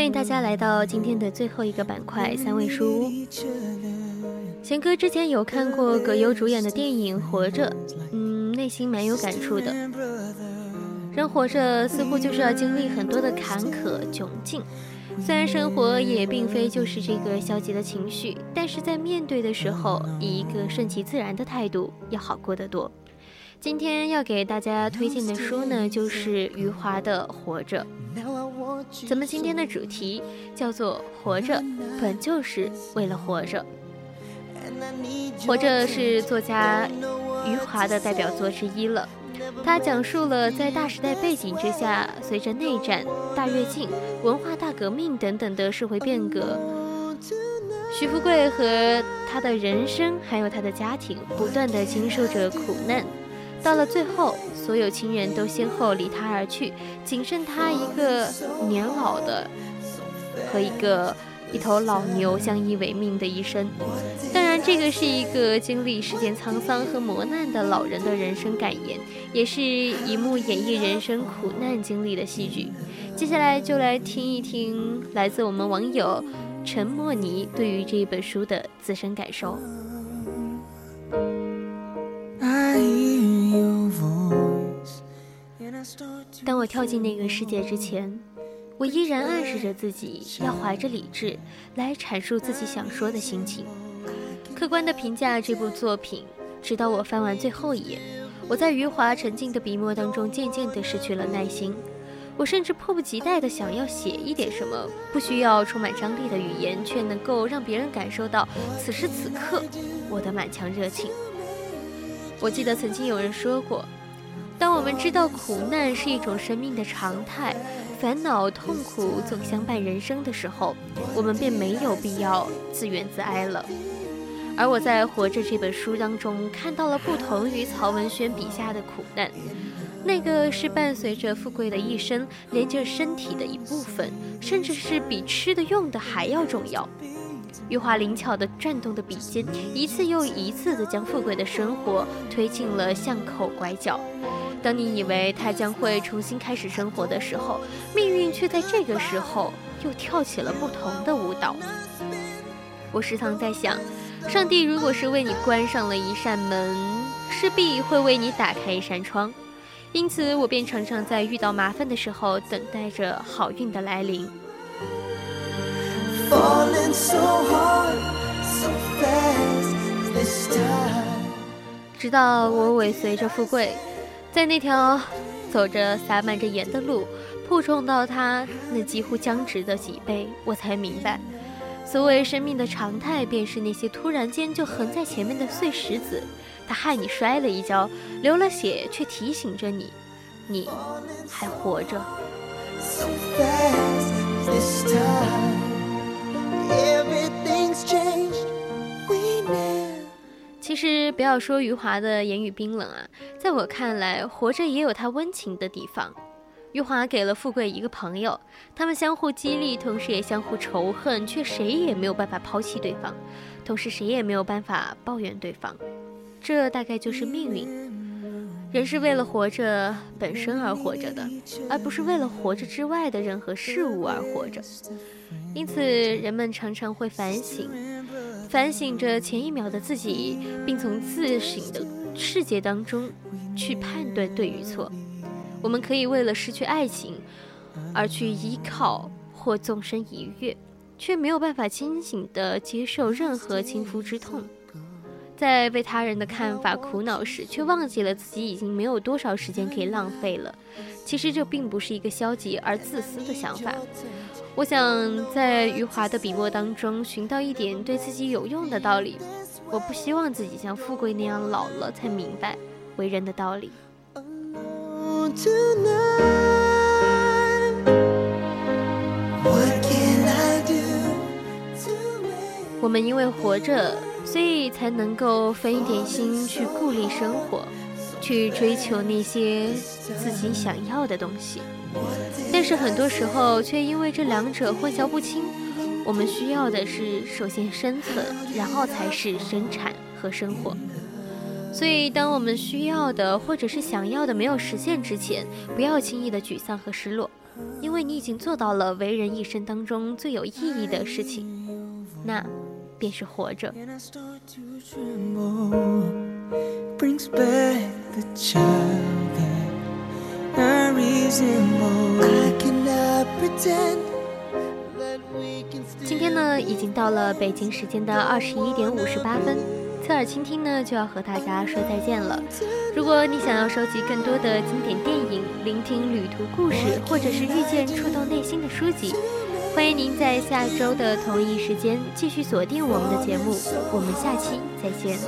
欢迎大家来到今天的最后一个板块——三味书屋。贤哥之前有看过葛优主演的电影《活着》，嗯，内心蛮有感触的。人活着似乎就是要经历很多的坎坷窘境，虽然生活也并非就是这个消极的情绪，但是在面对的时候，以一个顺其自然的态度，要好过得多。今天要给大家推荐的书呢，就是余华的《活着》。咱们今天的主题叫做“活着本就是为了活着”。《活着》是作家余华的代表作之一了。它讲述了在大时代背景之下，随着内战、大跃进、文化大革命等等的社会变革，徐福贵和他的人生还有他的家庭不断的经受着苦难。到了最后，所有亲人都先后离他而去，仅剩他一个年老的和一个一头老牛相依为命的一生。当然，这个是一个经历世间沧桑和磨难的老人的人生感言，也是一幕演绎人生苦难经历的戏剧。接下来就来听一听来自我们网友陈莫尼对于这本书的自身感受。当我跳进那个世界之前，我依然暗示着自己要怀着理智来阐述自己想说的心情，客观的评价这部作品。直到我翻完最后一页，我在余华沉静的笔墨当中渐渐地失去了耐心。我甚至迫不及待地想要写一点什么，不需要充满张力的语言，却能够让别人感受到此时此刻我的满腔热情。我记得曾经有人说过。当我们知道苦难是一种生命的常态，烦恼痛苦总相伴人生的时候，我们便没有必要自怨自哀了。而我在《活着》这本书当中看到了不同于曹文轩笔下的苦难，那个是伴随着富贵的一生，连着身体的一部分，甚至是比吃的用的还要重要。余华灵巧地转动的笔尖，一次又一次地将富贵的生活推进了巷口拐角。当你以为他将会重新开始生活的时候，命运却在这个时候又跳起了不同的舞蹈。我时常在想，上帝如果是为你关上了一扇门，势必会为你打开一扇窗。因此，我便常常在遇到麻烦的时候，等待着好运的来临。直到我尾随着富贵。在那条走着洒满着盐的路，碰撞到他那几乎僵直的脊背，我才明白，所谓生命的常态，便是那些突然间就横在前面的碎石子，它害你摔了一跤，流了血，却提醒着你，你还活着。其实不要说余华的言语冰冷啊，在我看来，活着也有他温情的地方。余华给了富贵一个朋友，他们相互激励，同时也相互仇恨，却谁也没有办法抛弃对方，同时谁也没有办法抱怨对方。这大概就是命运。人是为了活着本身而活着的，而不是为了活着之外的任何事物而活着。因此，人们常常会反省。反省着前一秒的自己，并从自省的世界当中去判断对与错。我们可以为了失去爱情而去依靠或纵身一跃，却没有办法清醒地接受任何轻浮之痛。在为他人的看法苦恼时，却忘记了自己已经没有多少时间可以浪费了。其实这并不是一个消极而自私的想法。我想在余华的笔墨当中寻到一点对自己有用的道理，我不希望自己像富贵那样老了才明白为人的道理。我们因为活着，所以才能够分一点心去顾虑生活，去追求那些自己想要的东西。但是很多时候却因为这两者混淆不清。我们需要的是首先生存，然后才是生产和生活。所以，当我们需要的或者是想要的没有实现之前，不要轻易的沮丧和失落，因为你已经做到了为人一生当中最有意义的事情，那便是活着。今天呢，已经到了北京时间的二十一点五十八分，侧耳倾听呢就要和大家说再见了。如果你想要收集更多的经典电影，聆听旅途故事，或者是遇见触动内心的书籍，欢迎您在下周的同一时间继续锁定我们的节目。我们下期再见。